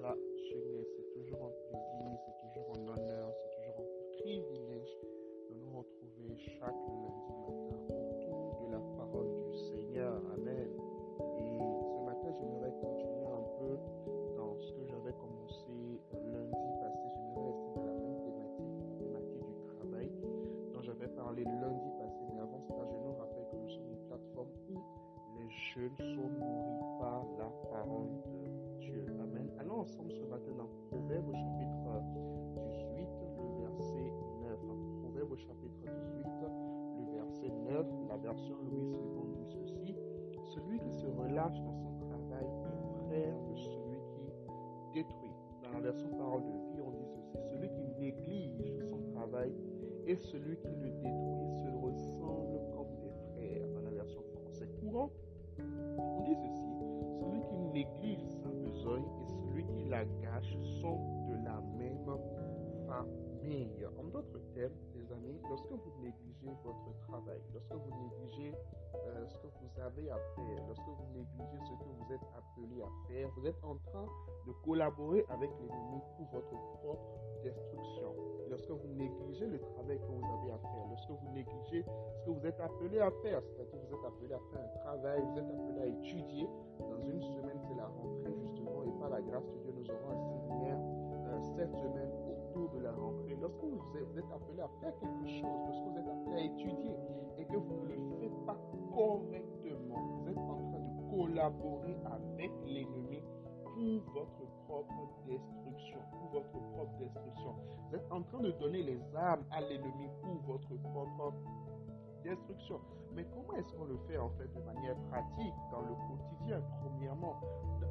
là chez C'est toujours un plaisir, c'est toujours un honneur, c'est toujours un privilège de nous retrouver chaque lundi matin autour de la parole du Seigneur. Amen. Et ce matin, je j'aimerais continuer un peu dans ce que j'avais commencé lundi passé. Je J'aimerais rester dans la même thématique, thématique du travail dont j'avais parlé lundi passé. Mais avant cela, je nous rappelle que nous sommes une plateforme où les jeunes sont nourris par la parole de Dieu. Ensemble ce matin dans Proverbe au chapitre 18, le verset 9. Proverbe au chapitre 18, le verset 9. La version Louis II dit ceci. Celui qui se relâche dans son travail est frère de celui qui détruit. Dans la version parole de vie, on dit ceci. Celui qui néglige son travail et celui qui le détruit se ressemble sont de la même famille. En d'autres termes, les amis, lorsque vous négligez votre travail, lorsque vous négligez euh, ce que vous avez à faire, lorsque vous négligez ce que vous êtes appelé à faire, vous êtes en train de collaborer avec l'ennemi pour votre propre destruction. Lorsque vous négligez le travail que ce que vous êtes appelé à faire, c'est-à-dire vous êtes appelé à faire un travail, vous êtes appelé à étudier, dans une semaine c'est la rentrée justement, et par la grâce de Dieu, nous aurons un séminaire euh, cette semaine autour de la rentrée. Lorsque vous êtes, vous êtes appelé à faire quelque chose, lorsque vous êtes appelé à étudier et que vous ne le faites pas correctement, vous êtes en train de collaborer avec l'ennemi pour votre propre destruction, pour votre propre destruction. Vous êtes en train de donner les armes à l'ennemi pour votre propre destruction. Mais comment est-ce qu'on le fait en fait de manière pratique dans le quotidien? Premièrement,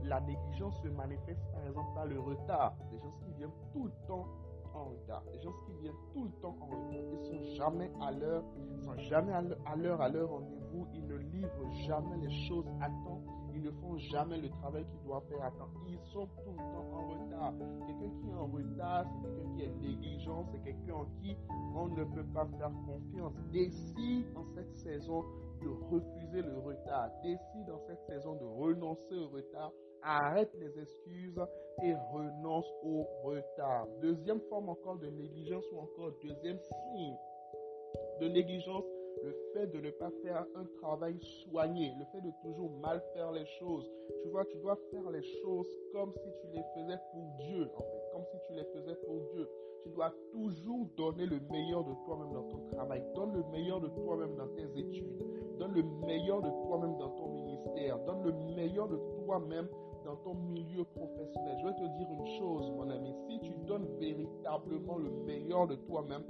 la négligence se manifeste par exemple par le retard. Des gens qui viennent tout le temps en retard. Des gens qui viennent tout le temps en retard. Ils sont jamais à l'heure, ils sont jamais à l'heure à leur rendez-vous. Ils ne livrent jamais les choses à temps. Ils ne font jamais le travail qu'ils doivent faire à temps. Ils sont tout le temps en retard. Quelqu'un qui est en retard, c'est quelqu'un qui est négligent, c'est quelqu'un en qui on ne peut pas faire confiance. Décide en cette saison de refuser le retard. Décide en cette saison de renoncer au retard. Arrête les excuses et renonce au retard. Deuxième forme encore de négligence ou encore deuxième signe de négligence, le fait de ne pas faire un travail soigné, le fait de toujours mal faire les choses. Tu vois, tu dois faire les choses comme si tu les faisais pour Dieu, en fait, comme si tu les faisais pour Dieu. Tu dois toujours donner le meilleur de toi-même dans ton travail. Donne le meilleur de toi-même dans tes études. Donne le meilleur de toi-même dans ton ministère. Donne le meilleur de toi-même dans ton milieu professionnel. Je vais te dire une chose, mon ami. Si tu donnes véritablement le meilleur de toi-même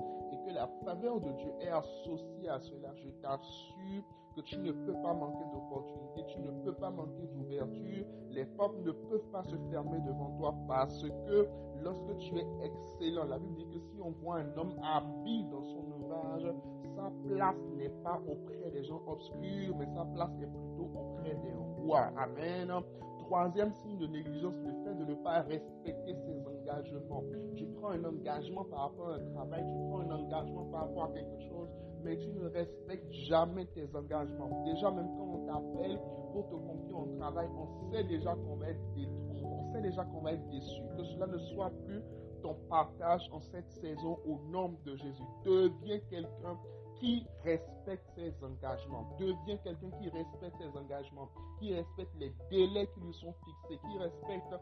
la faveur de Dieu est associée à cela, je t'assure que tu ne peux pas manquer d'opportunités, tu ne peux pas manquer d'ouverture. Les portes ne peuvent pas se fermer devant toi parce que lorsque tu es excellent, la Bible dit que si on voit un homme habile dans son ouvrage, sa place n'est pas auprès des gens obscurs, mais sa place est plutôt auprès des rois. Amen. Troisième signe de négligence, le fait de ne pas respecter ses engagements. Tu prends un engagement par rapport à un travail, tu un par rapport à quelque chose, mais tu ne respectes jamais tes engagements. Déjà, même quand on t'appelle pour te confier au travail, on sait déjà qu'on va être détruit, on sait déjà qu'on va être déçu. Que cela ne soit plus ton partage en cette saison au nom de Jésus. Deviens quelqu'un qui respecte ses engagements. Deviens quelqu'un qui respecte ses engagements, qui respecte les délais qui lui sont fixés, qui respecte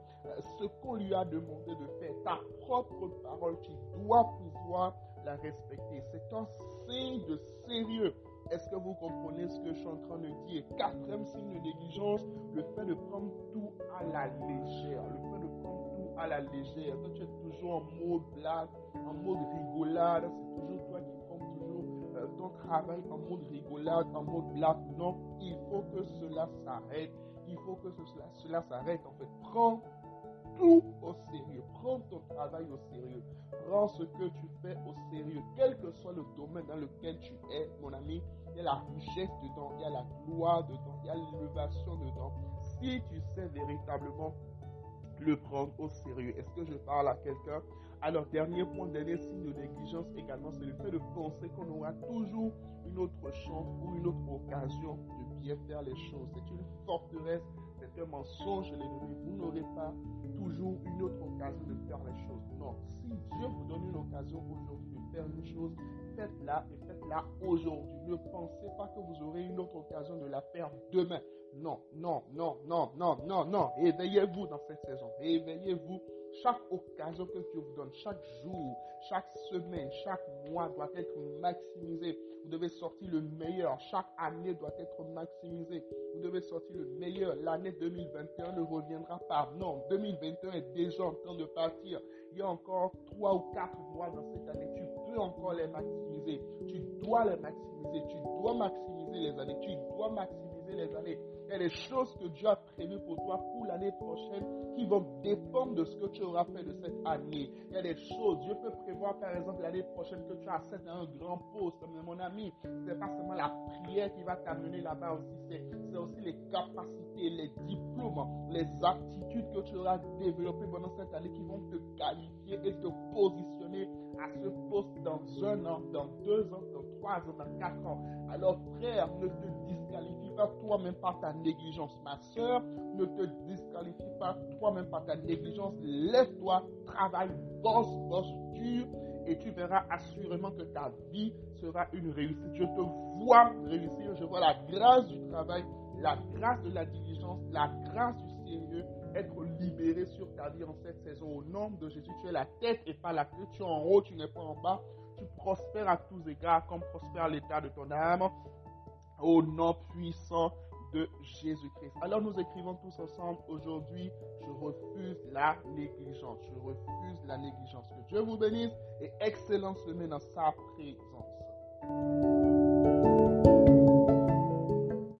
ce qu'on lui a demandé de faire. Ta propre parole, tu dois pouvoir la respecter. C'est un signe de sérieux. Est-ce que vous comprenez ce que je suis en train de dire? Quatrième signe de négligence, le fait de prendre tout à la légère. Le fait de prendre tout à la légère. Toi, tu es toujours en mode blague, en mode rigolade. C'est toujours toi qui prends toujours euh, ton travail en mode rigolade, en mode blague. Non, il faut que cela s'arrête. Il faut que cela, cela s'arrête. En fait, prends tout au sérieux. Prends ton travail au sérieux. Prends ce que tu fais au sérieux. Quel que soit le domaine dans lequel tu es, mon ami, il y a la richesse dedans, il y a la gloire dedans, il y a l'élévation dedans. Si tu sais véritablement le prendre au sérieux. Est-ce que je parle à quelqu'un? Alors, dernier point, dernier signe de négligence également, c'est le fait de penser qu'on aura toujours une autre chance ou une autre occasion de bien faire les choses. C'est une forteresse, c'est un mensonge de l'ennemi. Vous n'aurez pas toujours une autre occasion de faire les choses. Non, si Dieu vous donne une occasion aujourd'hui de faire une chose, faites-la et faites-la aujourd'hui. Ne pensez pas que vous aurez une autre occasion de la faire demain. Non, non, non, non, non, non, non. Éveillez-vous dans cette saison. Éveillez-vous Chaque occasion que Dieu vous donne, chaque jour, chaque semaine, chaque mois doit être maximisé. Vous devez sortir le meilleur. Chaque année doit être maximisée. Vous devez sortir le meilleur. L'année 2021 ne reviendra pas. Non, 2021 est déjà en train de partir. Il y a encore trois ou quatre mois dans cette année. Tu peux encore les maximiser. Tu dois les maximiser. Tu dois maximiser les années. Tu dois maximiser les années. Il y a des choses que Dieu a prévues pour toi pour l'année prochaine qui vont dépendre de ce que tu auras fait de cette année. Il y a des choses. Dieu peut prévoir, par exemple, l'année prochaine que tu accèdes à un grand poste. Mais mon ami, ce n'est pas seulement la prière qui va t'amener là-bas aussi. C'est aussi les capacités, les diplômes, les aptitudes que tu auras développées pendant cette année qui vont te qualifier et te positionner à ce poste dans un an, dans deux ans, dans Alors, frère, ne te disqualifie pas toi-même par ta négligence. Ma soeur, ne te disqualifie pas toi-même par ta négligence. Lève-toi, travaille, bosse, bosse dur et tu verras assurément que ta vie sera une réussite. Je te vois réussir, je vois la grâce du travail, la grâce de la diligence, la grâce du Seigneur être libéré sur ta vie en cette saison. Au nom de Jésus, tu es la tête et pas la queue. Tu es en haut, tu n'es pas en bas. Tu prospères à tous égards comme prospère l'état de ton âme. Au nom puissant de Jésus-Christ. Alors nous écrivons tous ensemble aujourd'hui, je refuse la négligence. Je refuse la négligence. Que Dieu vous bénisse et excellente semaine dans sa présence.